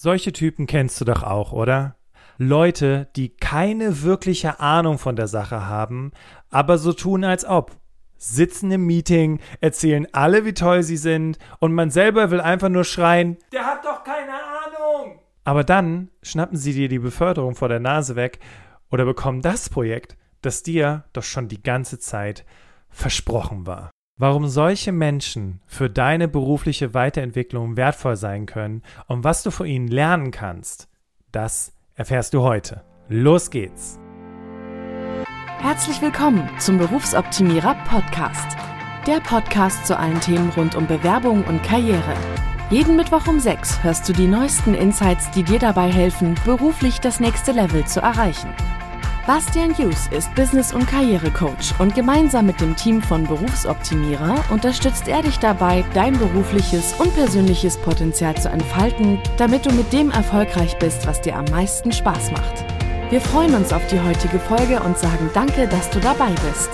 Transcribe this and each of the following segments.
Solche Typen kennst du doch auch, oder? Leute, die keine wirkliche Ahnung von der Sache haben, aber so tun, als ob. Sitzen im Meeting, erzählen alle, wie toll sie sind, und man selber will einfach nur schreien, der hat doch keine Ahnung. Aber dann schnappen sie dir die Beförderung vor der Nase weg oder bekommen das Projekt, das dir doch schon die ganze Zeit versprochen war. Warum solche Menschen für deine berufliche Weiterentwicklung wertvoll sein können und was du von ihnen lernen kannst, das erfährst du heute. Los geht's! Herzlich willkommen zum Berufsoptimierer Podcast. Der Podcast zu allen Themen rund um Bewerbung und Karriere. Jeden Mittwoch um 6 hörst du die neuesten Insights, die dir dabei helfen, beruflich das nächste Level zu erreichen. Bastian Hughes ist Business- und Karrierecoach und gemeinsam mit dem Team von Berufsoptimierer unterstützt er dich dabei, dein berufliches und persönliches Potenzial zu entfalten, damit du mit dem erfolgreich bist, was dir am meisten Spaß macht. Wir freuen uns auf die heutige Folge und sagen danke, dass du dabei bist.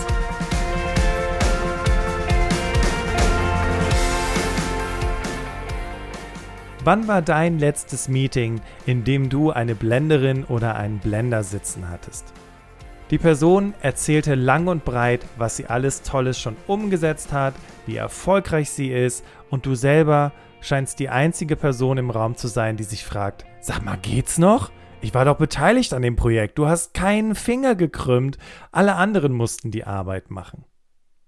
Wann war dein letztes Meeting, in dem du eine Blenderin oder einen Blender sitzen hattest? Die Person erzählte lang und breit, was sie alles Tolles schon umgesetzt hat, wie erfolgreich sie ist und du selber scheinst die einzige Person im Raum zu sein, die sich fragt, sag mal, geht's noch? Ich war doch beteiligt an dem Projekt, du hast keinen Finger gekrümmt, alle anderen mussten die Arbeit machen.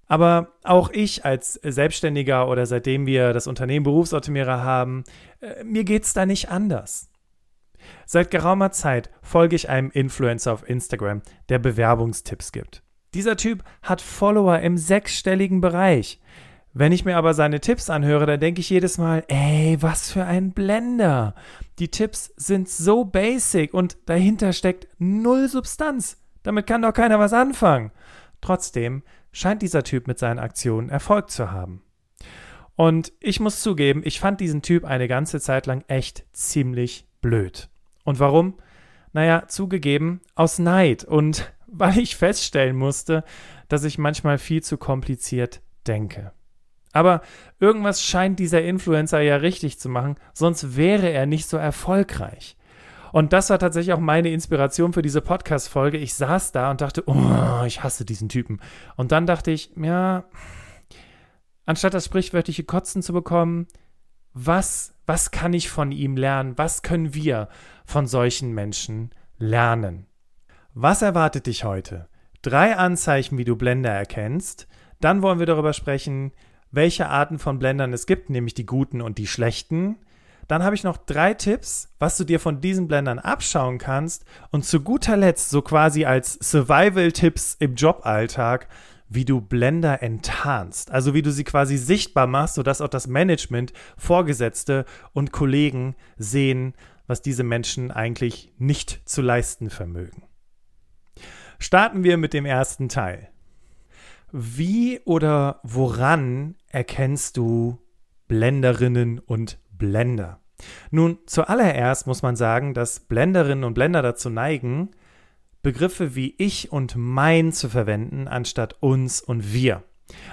Aber auch ich als Selbstständiger oder seitdem wir das Unternehmen Berufsoptimierer haben, äh, mir geht's da nicht anders. Seit geraumer Zeit folge ich einem Influencer auf Instagram, der Bewerbungstipps gibt. Dieser Typ hat Follower im sechsstelligen Bereich. Wenn ich mir aber seine Tipps anhöre, dann denke ich jedes Mal, ey, was für ein Blender. Die Tipps sind so basic und dahinter steckt null Substanz. Damit kann doch keiner was anfangen. Trotzdem scheint dieser Typ mit seinen Aktionen Erfolg zu haben. Und ich muss zugeben, ich fand diesen Typ eine ganze Zeit lang echt ziemlich blöd. Und warum? Naja, zugegeben, aus Neid und weil ich feststellen musste, dass ich manchmal viel zu kompliziert denke. Aber irgendwas scheint dieser Influencer ja richtig zu machen, sonst wäre er nicht so erfolgreich. Und das war tatsächlich auch meine Inspiration für diese Podcast-Folge. Ich saß da und dachte, oh, ich hasse diesen Typen. Und dann dachte ich, ja, anstatt das sprichwörtliche Kotzen zu bekommen, was, was kann ich von ihm lernen? Was können wir von solchen Menschen lernen? Was erwartet dich heute? Drei Anzeichen, wie du Blender erkennst. Dann wollen wir darüber sprechen, welche Arten von Blendern es gibt, nämlich die guten und die schlechten. Dann habe ich noch drei Tipps, was du dir von diesen Blendern abschauen kannst. Und zu guter Letzt, so quasi als Survival-Tipps im Joballtag, wie du Blender enttarnst, also wie du sie quasi sichtbar machst, sodass auch das Management, Vorgesetzte und Kollegen sehen, was diese Menschen eigentlich nicht zu leisten vermögen. Starten wir mit dem ersten Teil. Wie oder woran erkennst du Blenderinnen und Blender? Nun, zuallererst muss man sagen, dass Blenderinnen und Blender dazu neigen, Begriffe wie ich und mein zu verwenden, anstatt uns und wir.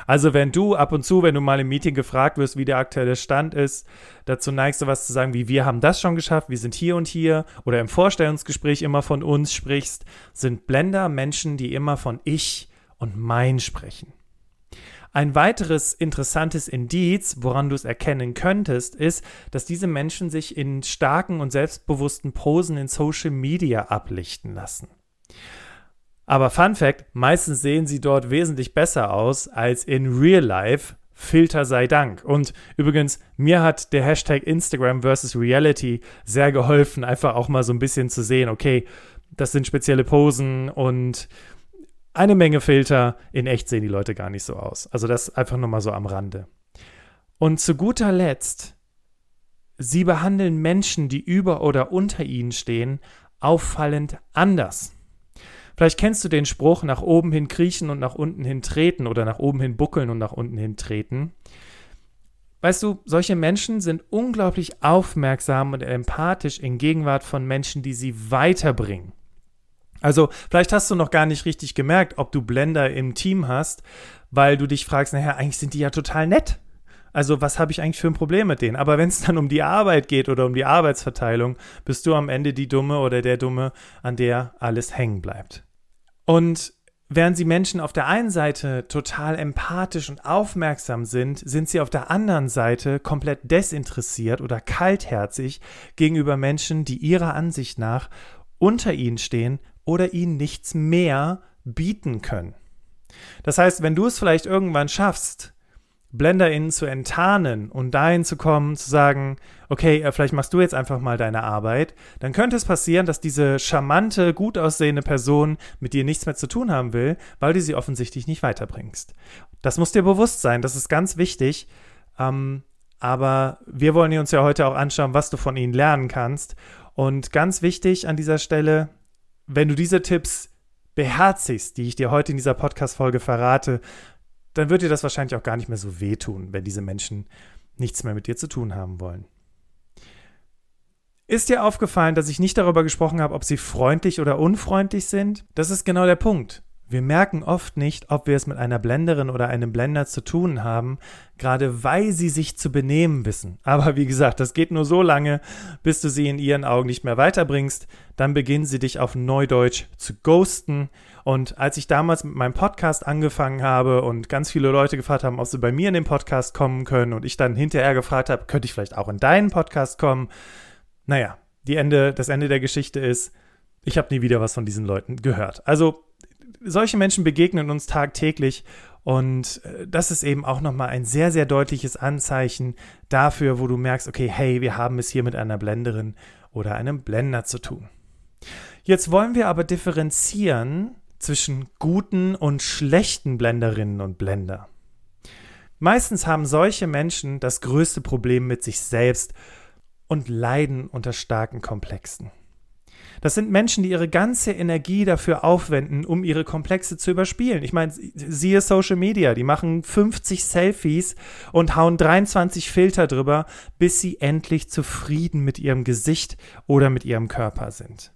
Also wenn du ab und zu, wenn du mal im Meeting gefragt wirst, wie der aktuelle Stand ist, dazu neigst du was zu sagen, wie wir haben das schon geschafft, wir sind hier und hier, oder im Vorstellungsgespräch immer von uns sprichst, sind Blender Menschen, die immer von ich und mein sprechen. Ein weiteres interessantes Indiz, woran du es erkennen könntest, ist, dass diese Menschen sich in starken und selbstbewussten Posen in Social Media ablichten lassen. Aber Fun Fact: meistens sehen sie dort wesentlich besser aus als in Real Life. Filter sei Dank. Und übrigens, mir hat der Hashtag Instagram versus Reality sehr geholfen, einfach auch mal so ein bisschen zu sehen, okay, das sind spezielle Posen und eine Menge Filter. In echt sehen die Leute gar nicht so aus. Also das einfach nochmal so am Rande. Und zu guter Letzt, sie behandeln Menschen, die über oder unter ihnen stehen, auffallend anders. Vielleicht kennst du den Spruch, nach oben hin kriechen und nach unten hin treten oder nach oben hin buckeln und nach unten hin treten. Weißt du, solche Menschen sind unglaublich aufmerksam und empathisch in Gegenwart von Menschen, die sie weiterbringen. Also vielleicht hast du noch gar nicht richtig gemerkt, ob du Blender im Team hast, weil du dich fragst, naja, eigentlich sind die ja total nett. Also was habe ich eigentlich für ein Problem mit denen? Aber wenn es dann um die Arbeit geht oder um die Arbeitsverteilung, bist du am Ende die Dumme oder der Dumme, an der alles hängen bleibt. Und Während sie Menschen auf der einen Seite total empathisch und aufmerksam sind, sind sie auf der anderen Seite komplett desinteressiert oder kaltherzig gegenüber Menschen, die ihrer Ansicht nach unter ihnen stehen oder ihnen nichts mehr bieten können. Das heißt, wenn du es vielleicht irgendwann schaffst, BlenderInnen zu enttarnen und dahin zu kommen, zu sagen, okay, äh, vielleicht machst du jetzt einfach mal deine Arbeit, dann könnte es passieren, dass diese charmante, gut aussehende Person mit dir nichts mehr zu tun haben will, weil du sie offensichtlich nicht weiterbringst. Das muss dir bewusst sein, das ist ganz wichtig. Ähm, aber wir wollen uns ja heute auch anschauen, was du von ihnen lernen kannst. Und ganz wichtig an dieser Stelle, wenn du diese Tipps beherzigst, die ich dir heute in dieser Podcast-Folge verrate, dann wird dir das wahrscheinlich auch gar nicht mehr so wehtun, wenn diese Menschen nichts mehr mit dir zu tun haben wollen. Ist dir aufgefallen, dass ich nicht darüber gesprochen habe, ob sie freundlich oder unfreundlich sind? Das ist genau der Punkt. Wir merken oft nicht, ob wir es mit einer Blenderin oder einem Blender zu tun haben, gerade weil sie sich zu benehmen wissen. Aber wie gesagt, das geht nur so lange, bis du sie in ihren Augen nicht mehr weiterbringst. Dann beginnen sie dich auf Neudeutsch zu ghosten. Und als ich damals mit meinem Podcast angefangen habe und ganz viele Leute gefragt haben, ob sie bei mir in den Podcast kommen können und ich dann hinterher gefragt habe, könnte ich vielleicht auch in deinen Podcast kommen? Naja, die Ende, das Ende der Geschichte ist, ich habe nie wieder was von diesen Leuten gehört. Also solche Menschen begegnen uns tagtäglich und äh, das ist eben auch nochmal ein sehr, sehr deutliches Anzeichen dafür, wo du merkst, okay, hey, wir haben es hier mit einer Blenderin oder einem Blender zu tun. Jetzt wollen wir aber differenzieren zwischen guten und schlechten Blenderinnen und Blender. Meistens haben solche Menschen das größte Problem mit sich selbst und leiden unter starken Komplexen. Das sind Menschen, die ihre ganze Energie dafür aufwenden, um ihre Komplexe zu überspielen. Ich meine, siehe Social Media, die machen 50 Selfies und hauen 23 Filter drüber, bis sie endlich zufrieden mit ihrem Gesicht oder mit ihrem Körper sind.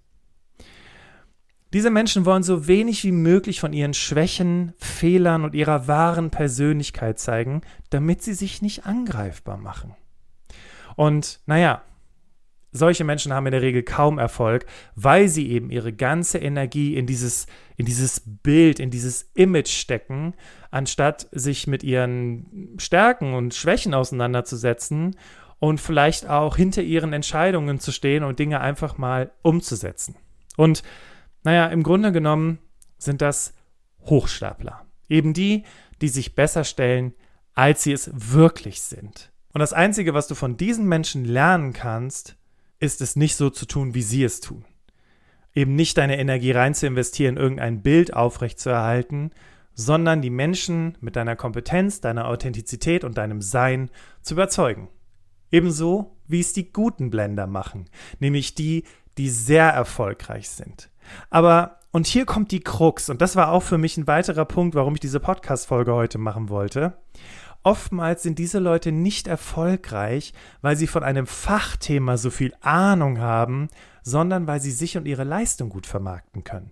Diese Menschen wollen so wenig wie möglich von ihren Schwächen, Fehlern und ihrer wahren Persönlichkeit zeigen, damit sie sich nicht angreifbar machen. Und naja, solche Menschen haben in der Regel kaum Erfolg, weil sie eben ihre ganze Energie in dieses, in dieses Bild, in dieses Image stecken, anstatt sich mit ihren Stärken und Schwächen auseinanderzusetzen und vielleicht auch hinter ihren Entscheidungen zu stehen und Dinge einfach mal umzusetzen. Und naja, im Grunde genommen sind das Hochstapler. Eben die, die sich besser stellen, als sie es wirklich sind. Und das Einzige, was du von diesen Menschen lernen kannst, ist es nicht so zu tun, wie sie es tun. Eben nicht deine Energie rein zu investieren, irgendein Bild aufrechtzuerhalten, sondern die Menschen mit deiner Kompetenz, deiner Authentizität und deinem Sein zu überzeugen. Ebenso wie es die guten Blender machen, nämlich die, die sehr erfolgreich sind. Aber, und hier kommt die Krux, und das war auch für mich ein weiterer Punkt, warum ich diese Podcast-Folge heute machen wollte. Oftmals sind diese Leute nicht erfolgreich, weil sie von einem Fachthema so viel Ahnung haben, sondern weil sie sich und ihre Leistung gut vermarkten können.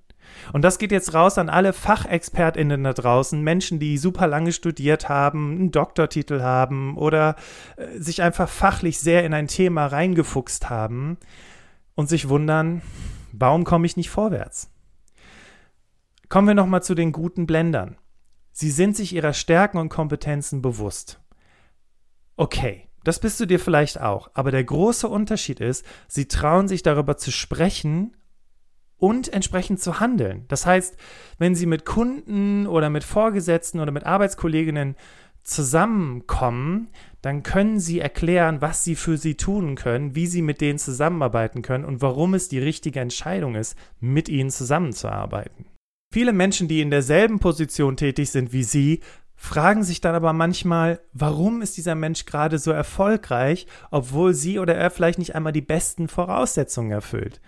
Und das geht jetzt raus an alle FachexpertInnen da draußen, Menschen, die super lange studiert haben, einen Doktortitel haben oder äh, sich einfach fachlich sehr in ein Thema reingefuchst haben und sich wundern, warum komme ich nicht vorwärts? Kommen wir nochmal zu den guten Blendern. Sie sind sich ihrer Stärken und Kompetenzen bewusst. Okay, das bist du dir vielleicht auch, aber der große Unterschied ist, sie trauen sich darüber zu sprechen und entsprechend zu handeln. Das heißt, wenn sie mit Kunden oder mit Vorgesetzten oder mit Arbeitskolleginnen zusammenkommen, dann können sie erklären, was sie für sie tun können, wie sie mit denen zusammenarbeiten können und warum es die richtige Entscheidung ist, mit ihnen zusammenzuarbeiten. Viele Menschen, die in derselben Position tätig sind wie Sie, fragen sich dann aber manchmal, warum ist dieser Mensch gerade so erfolgreich, obwohl sie oder er vielleicht nicht einmal die besten Voraussetzungen erfüllt.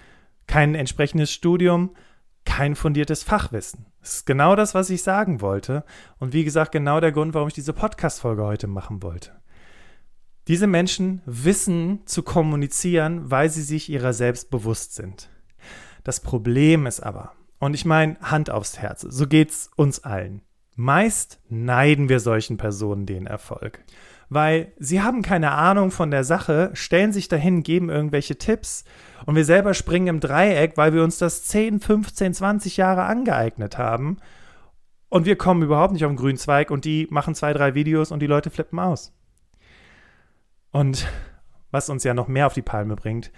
Kein entsprechendes Studium, kein fundiertes Fachwissen. Das ist genau das, was ich sagen wollte. Und wie gesagt, genau der Grund, warum ich diese Podcast-Folge heute machen wollte. Diese Menschen wissen zu kommunizieren, weil sie sich ihrer selbst bewusst sind. Das Problem ist aber, und ich meine, Hand aufs Herz, so geht's uns allen. Meist neiden wir solchen Personen den Erfolg. weil sie haben keine Ahnung von der Sache, stellen sich dahin, geben irgendwelche Tipps und wir selber springen im Dreieck, weil wir uns das 10, 15, 20 Jahre angeeignet haben und wir kommen überhaupt nicht auf den grünen Zweig und die machen zwei, drei Videos und die Leute flippen aus. Und was uns ja noch mehr auf die Palme bringt,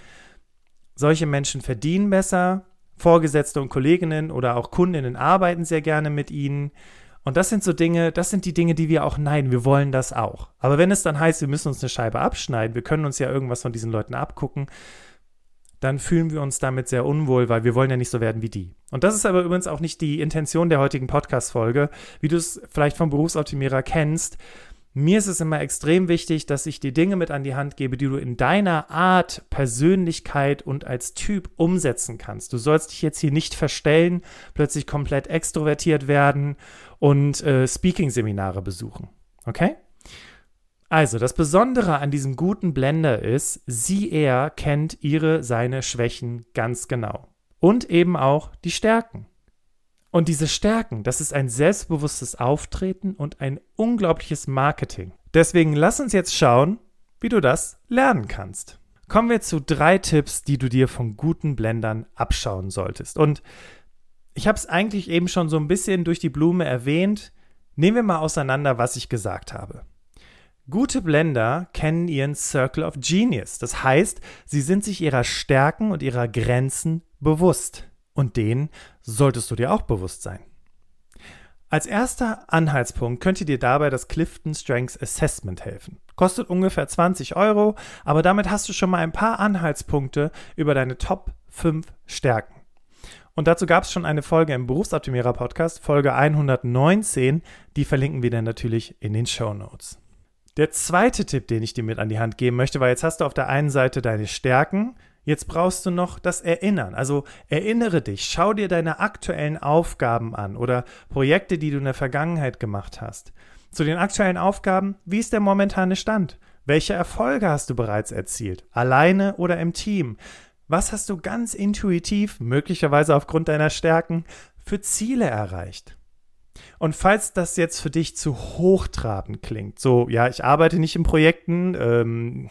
solche Menschen verdienen besser, Vorgesetzte und Kolleginnen oder auch Kundinnen arbeiten sehr gerne mit ihnen. Und das sind so Dinge, das sind die Dinge, die wir auch neiden. Wir wollen das auch. Aber wenn es dann heißt, wir müssen uns eine Scheibe abschneiden, wir können uns ja irgendwas von diesen Leuten abgucken, dann fühlen wir uns damit sehr unwohl, weil wir wollen ja nicht so werden wie die. Und das ist aber übrigens auch nicht die Intention der heutigen Podcast-Folge, wie du es vielleicht vom Berufsoptimierer kennst. Mir ist es immer extrem wichtig, dass ich dir Dinge mit an die Hand gebe, die du in deiner Art, Persönlichkeit und als Typ umsetzen kannst. Du sollst dich jetzt hier nicht verstellen, plötzlich komplett extrovertiert werden und äh, Speaking-Seminare besuchen. Okay? Also, das Besondere an diesem guten Blender ist, sie, er kennt ihre, seine Schwächen ganz genau. Und eben auch die Stärken. Und diese Stärken, das ist ein selbstbewusstes Auftreten und ein unglaubliches Marketing. Deswegen lass uns jetzt schauen, wie du das lernen kannst. Kommen wir zu drei Tipps, die du dir von guten Blendern abschauen solltest. Und ich habe es eigentlich eben schon so ein bisschen durch die Blume erwähnt. Nehmen wir mal auseinander, was ich gesagt habe. Gute Blender kennen ihren Circle of Genius. Das heißt, sie sind sich ihrer Stärken und ihrer Grenzen bewusst. Und denen solltest du dir auch bewusst sein. Als erster Anhaltspunkt könnte dir dabei das Clifton Strengths Assessment helfen. Kostet ungefähr 20 Euro, aber damit hast du schon mal ein paar Anhaltspunkte über deine Top 5 Stärken. Und dazu gab es schon eine Folge im Berufsoptimierer Podcast, Folge 119. Die verlinken wir dann natürlich in den Show Notes. Der zweite Tipp, den ich dir mit an die Hand geben möchte, weil jetzt hast du auf der einen Seite deine Stärken, jetzt brauchst du noch das Erinnern. Also erinnere dich, schau dir deine aktuellen Aufgaben an oder Projekte, die du in der Vergangenheit gemacht hast. Zu den aktuellen Aufgaben, wie ist der momentane Stand? Welche Erfolge hast du bereits erzielt? Alleine oder im Team? Was hast du ganz intuitiv, möglicherweise aufgrund deiner Stärken, für Ziele erreicht? Und falls das jetzt für dich zu hochtrabend klingt, so, ja, ich arbeite nicht in Projekten, ähm,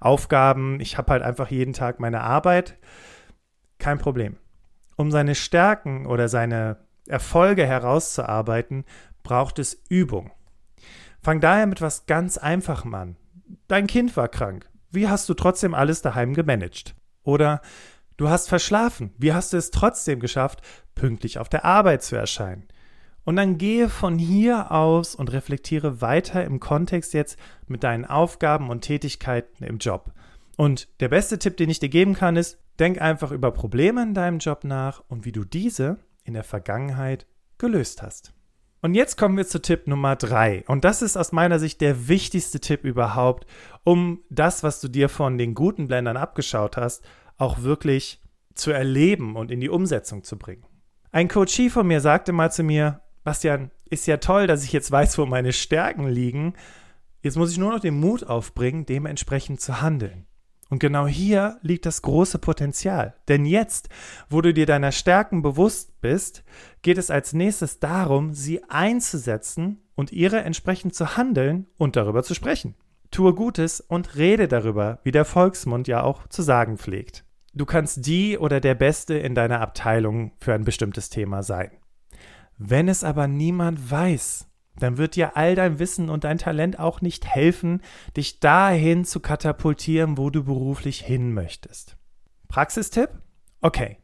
Aufgaben, ich habe halt einfach jeden Tag meine Arbeit, kein Problem. Um seine Stärken oder seine Erfolge herauszuarbeiten, braucht es Übung. Fang daher mit was ganz Einfachem an. Dein Kind war krank. Wie hast du trotzdem alles daheim gemanagt? Oder du hast verschlafen. Wie hast du es trotzdem geschafft, pünktlich auf der Arbeit zu erscheinen? Und dann gehe von hier aus und reflektiere weiter im Kontext jetzt mit deinen Aufgaben und Tätigkeiten im Job. Und der beste Tipp, den ich dir geben kann, ist, denk einfach über Probleme in deinem Job nach und wie du diese in der Vergangenheit gelöst hast. Und jetzt kommen wir zu Tipp Nummer drei. Und das ist aus meiner Sicht der wichtigste Tipp überhaupt, um das, was du dir von den guten Blendern abgeschaut hast, auch wirklich zu erleben und in die Umsetzung zu bringen. Ein Coachie von mir sagte mal zu mir, Bastian, ist ja toll, dass ich jetzt weiß, wo meine Stärken liegen. Jetzt muss ich nur noch den Mut aufbringen, dementsprechend zu handeln. Und genau hier liegt das große Potenzial. Denn jetzt, wo du dir deiner Stärken bewusst bist, geht es als nächstes darum, sie einzusetzen und ihre entsprechend zu handeln und darüber zu sprechen. Tue Gutes und rede darüber, wie der Volksmund ja auch zu sagen pflegt. Du kannst die oder der Beste in deiner Abteilung für ein bestimmtes Thema sein. Wenn es aber niemand weiß, dann wird dir all dein Wissen und dein Talent auch nicht helfen, dich dahin zu katapultieren, wo du beruflich hin möchtest. Praxistipp? Okay.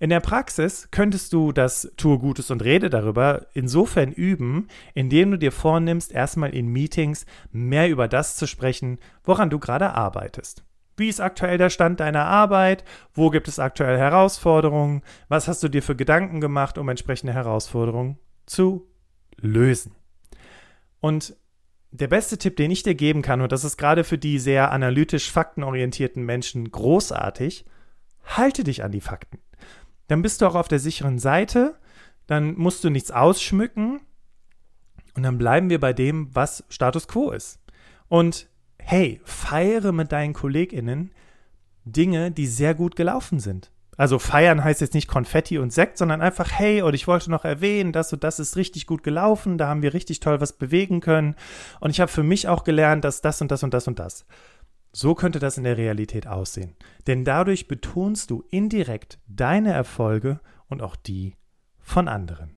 In der Praxis könntest du das Tue Gutes und Rede darüber insofern üben, indem du dir vornimmst, erstmal in Meetings mehr über das zu sprechen, woran du gerade arbeitest. Wie ist aktuell der Stand deiner Arbeit? Wo gibt es aktuell Herausforderungen? Was hast du dir für Gedanken gemacht, um entsprechende Herausforderungen zu lösen? Und der beste Tipp, den ich dir geben kann, und das ist gerade für die sehr analytisch faktenorientierten Menschen großartig, halte dich an die Fakten. Dann bist du auch auf der sicheren Seite, dann musst du nichts ausschmücken und dann bleiben wir bei dem, was Status quo ist. Und hey, feiere mit deinen KollegInnen Dinge, die sehr gut gelaufen sind. Also feiern heißt jetzt nicht Konfetti und Sekt, sondern einfach, hey, und ich wollte noch erwähnen, das und das ist richtig gut gelaufen, da haben wir richtig toll was bewegen können. Und ich habe für mich auch gelernt, dass das und das und das und das. So könnte das in der Realität aussehen. Denn dadurch betonst du indirekt deine Erfolge und auch die von anderen.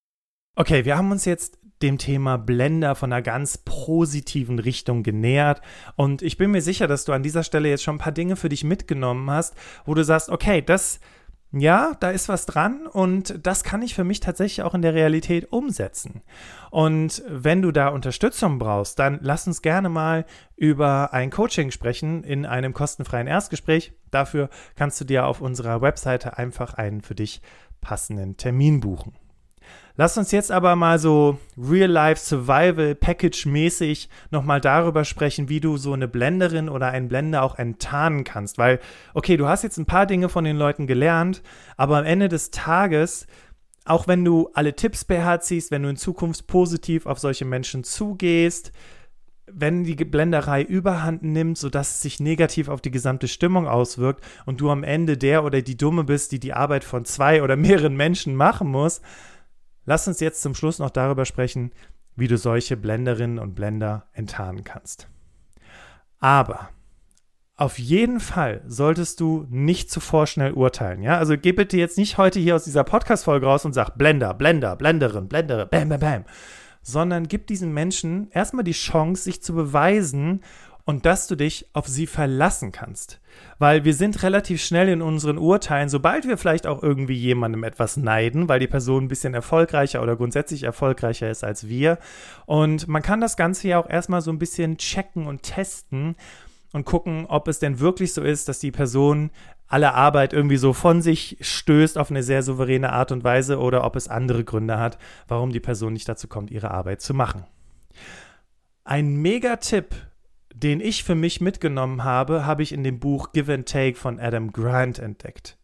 Okay, wir haben uns jetzt dem Thema Blender von einer ganz positiven Richtung genähert. Und ich bin mir sicher, dass du an dieser Stelle jetzt schon ein paar Dinge für dich mitgenommen hast, wo du sagst, okay, das, ja, da ist was dran und das kann ich für mich tatsächlich auch in der Realität umsetzen. Und wenn du da Unterstützung brauchst, dann lass uns gerne mal über ein Coaching sprechen in einem kostenfreien Erstgespräch. Dafür kannst du dir auf unserer Webseite einfach einen für dich passenden Termin buchen. Lass uns jetzt aber mal so Real-Life Survival Package mäßig nochmal darüber sprechen, wie du so eine Blenderin oder einen Blender auch enttarnen kannst. Weil, okay, du hast jetzt ein paar Dinge von den Leuten gelernt, aber am Ende des Tages, auch wenn du alle Tipps beherzigst, wenn du in Zukunft positiv auf solche Menschen zugehst, wenn die Blenderei überhand nimmt, sodass es sich negativ auf die gesamte Stimmung auswirkt und du am Ende der oder die Dumme bist, die die Arbeit von zwei oder mehreren Menschen machen muss, Lass uns jetzt zum Schluss noch darüber sprechen, wie du solche Blenderinnen und Blender enttarnen kannst. Aber auf jeden Fall solltest du nicht zu vorschnell urteilen. Ja, also geh bitte jetzt nicht heute hier aus dieser Podcast-Folge raus und sag Blender, Blender, Blenderin, Blenderin, bam, bam, bam. Sondern gib diesen Menschen erstmal die Chance, sich zu beweisen und dass du dich auf sie verlassen kannst. Weil wir sind relativ schnell in unseren Urteilen, sobald wir vielleicht auch irgendwie jemandem etwas neiden, weil die Person ein bisschen erfolgreicher oder grundsätzlich erfolgreicher ist als wir. Und man kann das Ganze ja auch erstmal so ein bisschen checken und testen und gucken, ob es denn wirklich so ist, dass die Person alle Arbeit irgendwie so von sich stößt auf eine sehr souveräne Art und Weise oder ob es andere Gründe hat, warum die Person nicht dazu kommt, ihre Arbeit zu machen. Ein Mega-Tipp den ich für mich mitgenommen habe, habe ich in dem Buch Give and Take von Adam Grant entdeckt.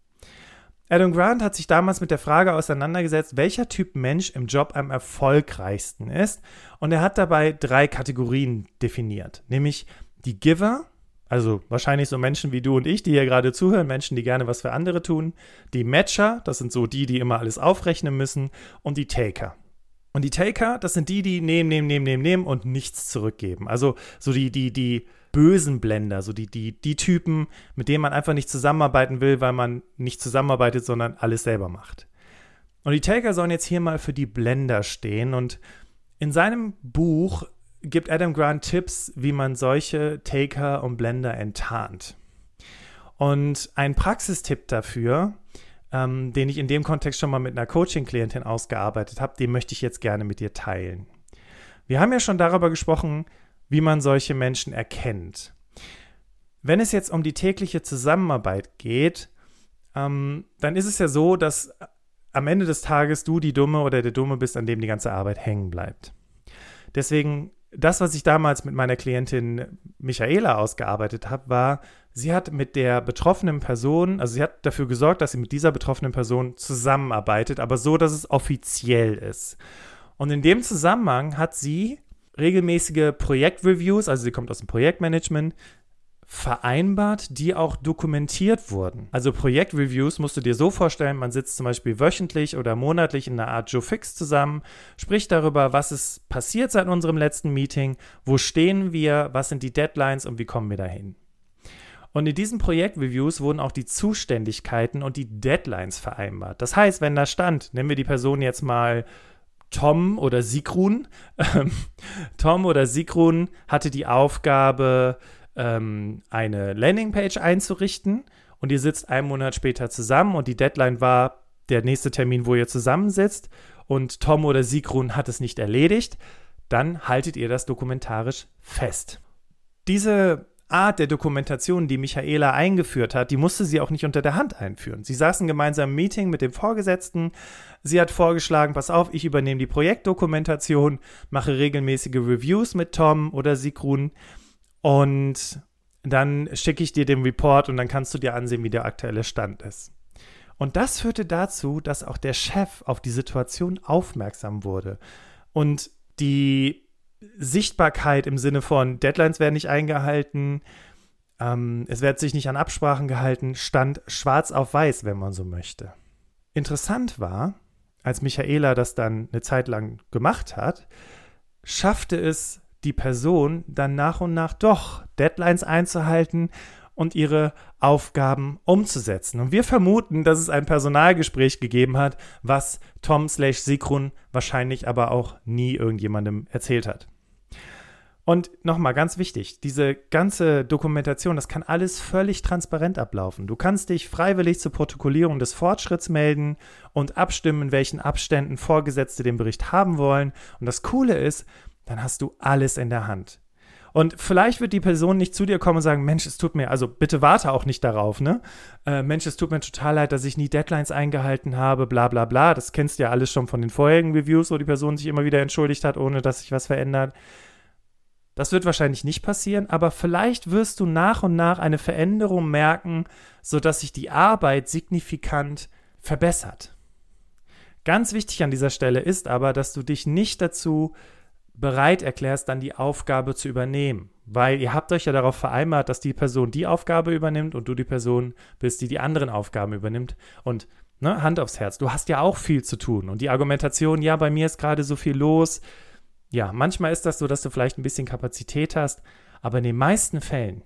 Adam Grant hat sich damals mit der Frage auseinandergesetzt, welcher Typ Mensch im Job am erfolgreichsten ist. Und er hat dabei drei Kategorien definiert, nämlich die Giver, also wahrscheinlich so Menschen wie du und ich, die hier gerade zuhören, Menschen, die gerne was für andere tun, die Matcher, das sind so die, die immer alles aufrechnen müssen, und die Taker, und die Taker, das sind die, die nehmen, nehmen, nehmen, nehmen, nehmen und nichts zurückgeben. Also so die, die, die bösen Blender, so die, die, die Typen, mit denen man einfach nicht zusammenarbeiten will, weil man nicht zusammenarbeitet, sondern alles selber macht. Und die Taker sollen jetzt hier mal für die Blender stehen. Und in seinem Buch gibt Adam Grant Tipps, wie man solche Taker und Blender enttarnt. Und ein Praxistipp dafür ähm, den ich in dem Kontext schon mal mit einer Coaching-Klientin ausgearbeitet habe, den möchte ich jetzt gerne mit dir teilen. Wir haben ja schon darüber gesprochen, wie man solche Menschen erkennt. Wenn es jetzt um die tägliche Zusammenarbeit geht, ähm, dann ist es ja so, dass am Ende des Tages du die Dumme oder der Dumme bist, an dem die ganze Arbeit hängen bleibt. Deswegen, das, was ich damals mit meiner Klientin Michaela ausgearbeitet habe, war, sie hat mit der betroffenen Person, also sie hat dafür gesorgt, dass sie mit dieser betroffenen Person zusammenarbeitet, aber so, dass es offiziell ist. Und in dem Zusammenhang hat sie regelmäßige Projektreviews, also sie kommt aus dem Projektmanagement, vereinbart, die auch dokumentiert wurden. Also Projektreviews musst du dir so vorstellen, man sitzt zum Beispiel wöchentlich oder monatlich in einer Art Joe Fix zusammen, spricht darüber, was ist passiert seit unserem letzten Meeting, wo stehen wir, was sind die Deadlines und wie kommen wir dahin. Und in diesen Projektreviews wurden auch die Zuständigkeiten und die Deadlines vereinbart. Das heißt, wenn da stand, nennen wir die Person jetzt mal Tom oder Sigrun. Tom oder Sigrun hatte die Aufgabe, ähm, eine Landingpage einzurichten und ihr sitzt einen Monat später zusammen und die Deadline war der nächste Termin, wo ihr zusammensitzt und Tom oder Sigrun hat es nicht erledigt, dann haltet ihr das dokumentarisch fest. Diese Art der Dokumentation, die Michaela eingeführt hat, die musste sie auch nicht unter der Hand einführen. Sie saßen gemeinsam im Meeting mit dem Vorgesetzten. Sie hat vorgeschlagen, pass auf, ich übernehme die Projektdokumentation, mache regelmäßige Reviews mit Tom oder Sigrun und dann schicke ich dir den Report und dann kannst du dir ansehen, wie der aktuelle Stand ist. Und das führte dazu, dass auch der Chef auf die Situation aufmerksam wurde. Und die Sichtbarkeit im Sinne von Deadlines werden nicht eingehalten, ähm, es wird sich nicht an Absprachen gehalten, stand schwarz auf weiß, wenn man so möchte. Interessant war, als Michaela das dann eine Zeit lang gemacht hat, schaffte es die Person dann nach und nach doch Deadlines einzuhalten und ihre Aufgaben umzusetzen. Und wir vermuten, dass es ein Personalgespräch gegeben hat, was Tom slash Sigrun wahrscheinlich aber auch nie irgendjemandem erzählt hat. Und nochmal ganz wichtig, diese ganze Dokumentation, das kann alles völlig transparent ablaufen. Du kannst dich freiwillig zur Protokollierung des Fortschritts melden und abstimmen, in welchen Abständen Vorgesetzte den Bericht haben wollen. Und das Coole ist, dann hast du alles in der Hand. Und vielleicht wird die Person nicht zu dir kommen und sagen, Mensch, es tut mir, also bitte warte auch nicht darauf, ne? Äh, Mensch, es tut mir total leid, dass ich nie Deadlines eingehalten habe, bla bla bla. Das kennst du ja alles schon von den vorherigen Reviews, wo die Person sich immer wieder entschuldigt hat, ohne dass sich was verändert. Das wird wahrscheinlich nicht passieren, aber vielleicht wirst du nach und nach eine Veränderung merken, sodass sich die Arbeit signifikant verbessert. Ganz wichtig an dieser Stelle ist aber, dass du dich nicht dazu bereit erklärst, dann die Aufgabe zu übernehmen. Weil ihr habt euch ja darauf vereinbart, dass die Person die Aufgabe übernimmt und du die Person bist, die die anderen Aufgaben übernimmt. Und ne, Hand aufs Herz, du hast ja auch viel zu tun. Und die Argumentation, ja, bei mir ist gerade so viel los. Ja, manchmal ist das so, dass du vielleicht ein bisschen Kapazität hast, aber in den meisten Fällen,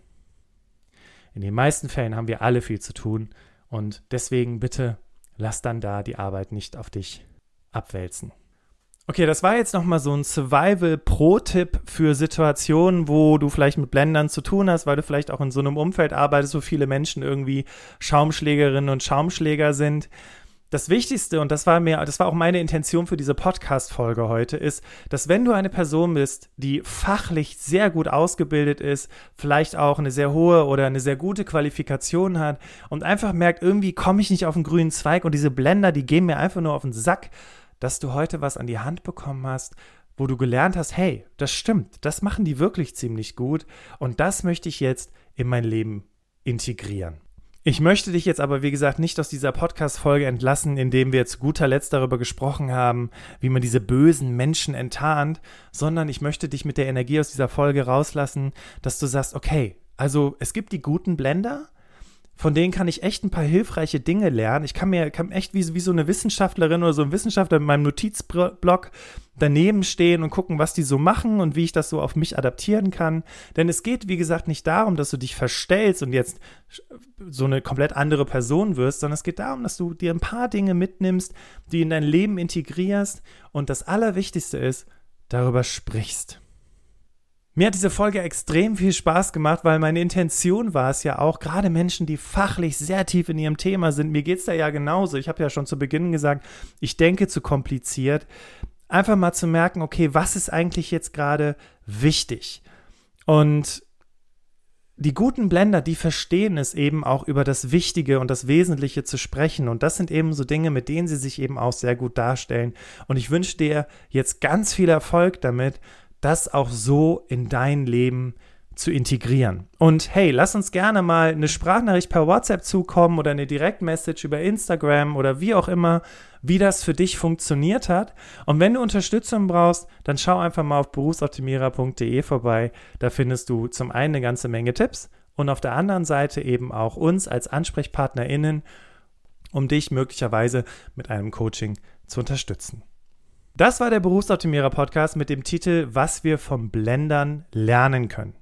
in den meisten Fällen haben wir alle viel zu tun. Und deswegen bitte lass dann da die Arbeit nicht auf dich abwälzen. Okay, das war jetzt nochmal so ein Survival-Pro-Tipp für Situationen, wo du vielleicht mit Blendern zu tun hast, weil du vielleicht auch in so einem Umfeld arbeitest, wo viele Menschen irgendwie Schaumschlägerinnen und Schaumschläger sind. Das Wichtigste, und das war mir, das war auch meine Intention für diese Podcast-Folge heute, ist, dass wenn du eine Person bist, die fachlich sehr gut ausgebildet ist, vielleicht auch eine sehr hohe oder eine sehr gute Qualifikation hat und einfach merkt, irgendwie komme ich nicht auf den grünen Zweig und diese Blender, die gehen mir einfach nur auf den Sack, dass du heute was an die Hand bekommen hast, wo du gelernt hast, hey, das stimmt, das machen die wirklich ziemlich gut und das möchte ich jetzt in mein Leben integrieren. Ich möchte dich jetzt aber, wie gesagt, nicht aus dieser Podcast-Folge entlassen, indem wir zu guter Letzt darüber gesprochen haben, wie man diese bösen Menschen enttarnt, sondern ich möchte dich mit der Energie aus dieser Folge rauslassen, dass du sagst, okay, also es gibt die guten Blender von denen kann ich echt ein paar hilfreiche Dinge lernen. Ich kann mir kann echt wie, wie so eine Wissenschaftlerin oder so ein Wissenschaftler in meinem Notizblock daneben stehen und gucken, was die so machen und wie ich das so auf mich adaptieren kann. Denn es geht, wie gesagt, nicht darum, dass du dich verstellst und jetzt so eine komplett andere Person wirst, sondern es geht darum, dass du dir ein paar Dinge mitnimmst, die in dein Leben integrierst und das Allerwichtigste ist, darüber sprichst. Mir hat diese Folge extrem viel Spaß gemacht, weil meine Intention war es ja auch, gerade Menschen, die fachlich sehr tief in ihrem Thema sind, mir geht es da ja genauso. Ich habe ja schon zu Beginn gesagt, ich denke zu kompliziert. Einfach mal zu merken, okay, was ist eigentlich jetzt gerade wichtig? Und die guten Blender, die verstehen es eben auch über das Wichtige und das Wesentliche zu sprechen. Und das sind eben so Dinge, mit denen sie sich eben auch sehr gut darstellen. Und ich wünsche dir jetzt ganz viel Erfolg damit, das auch so in dein Leben zu integrieren. Und hey, lass uns gerne mal eine Sprachnachricht per WhatsApp zukommen oder eine Direktmessage über Instagram oder wie auch immer, wie das für dich funktioniert hat. Und wenn du Unterstützung brauchst, dann schau einfach mal auf berufsoptimierer.de vorbei. Da findest du zum einen eine ganze Menge Tipps und auf der anderen Seite eben auch uns als AnsprechpartnerInnen, um dich möglicherweise mit einem Coaching zu unterstützen. Das war der Berufsoptimierer Podcast mit dem Titel Was wir vom Blendern lernen können.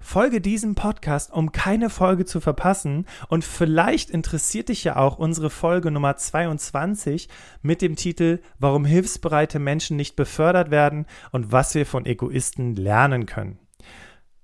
Folge diesem Podcast, um keine Folge zu verpassen. Und vielleicht interessiert dich ja auch unsere Folge Nummer 22 mit dem Titel Warum hilfsbereite Menschen nicht befördert werden und was wir von Egoisten lernen können.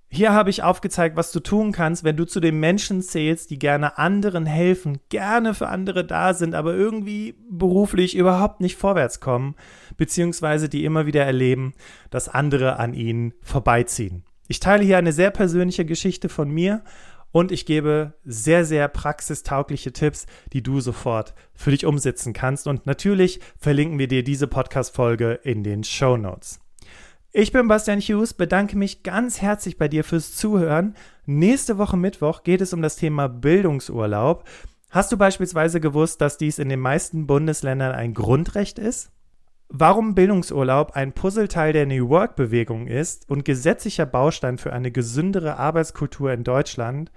Hier habe ich aufgezeigt, was du tun kannst, wenn du zu den Menschen zählst, die gerne anderen helfen, gerne für andere da sind, aber irgendwie beruflich überhaupt nicht vorwärts kommen, beziehungsweise die immer wieder erleben, dass andere an ihnen vorbeiziehen. Ich teile hier eine sehr persönliche Geschichte von mir und ich gebe sehr, sehr praxistaugliche Tipps, die du sofort für dich umsetzen kannst. Und natürlich verlinken wir dir diese Podcast-Folge in den Show Notes. Ich bin Bastian Hughes, bedanke mich ganz herzlich bei dir fürs Zuhören. Nächste Woche Mittwoch geht es um das Thema Bildungsurlaub. Hast du beispielsweise gewusst, dass dies in den meisten Bundesländern ein Grundrecht ist? warum Bildungsurlaub ein Puzzleteil der New Work-Bewegung ist und gesetzlicher Baustein für eine gesündere Arbeitskultur in Deutschland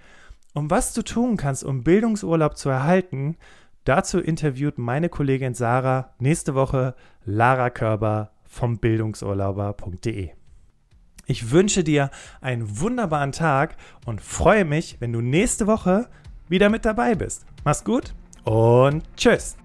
und was du tun kannst, um Bildungsurlaub zu erhalten, dazu interviewt meine Kollegin Sarah nächste Woche Lara Körber vom Bildungsurlauber.de. Ich wünsche dir einen wunderbaren Tag und freue mich, wenn du nächste Woche wieder mit dabei bist. Mach's gut und tschüss.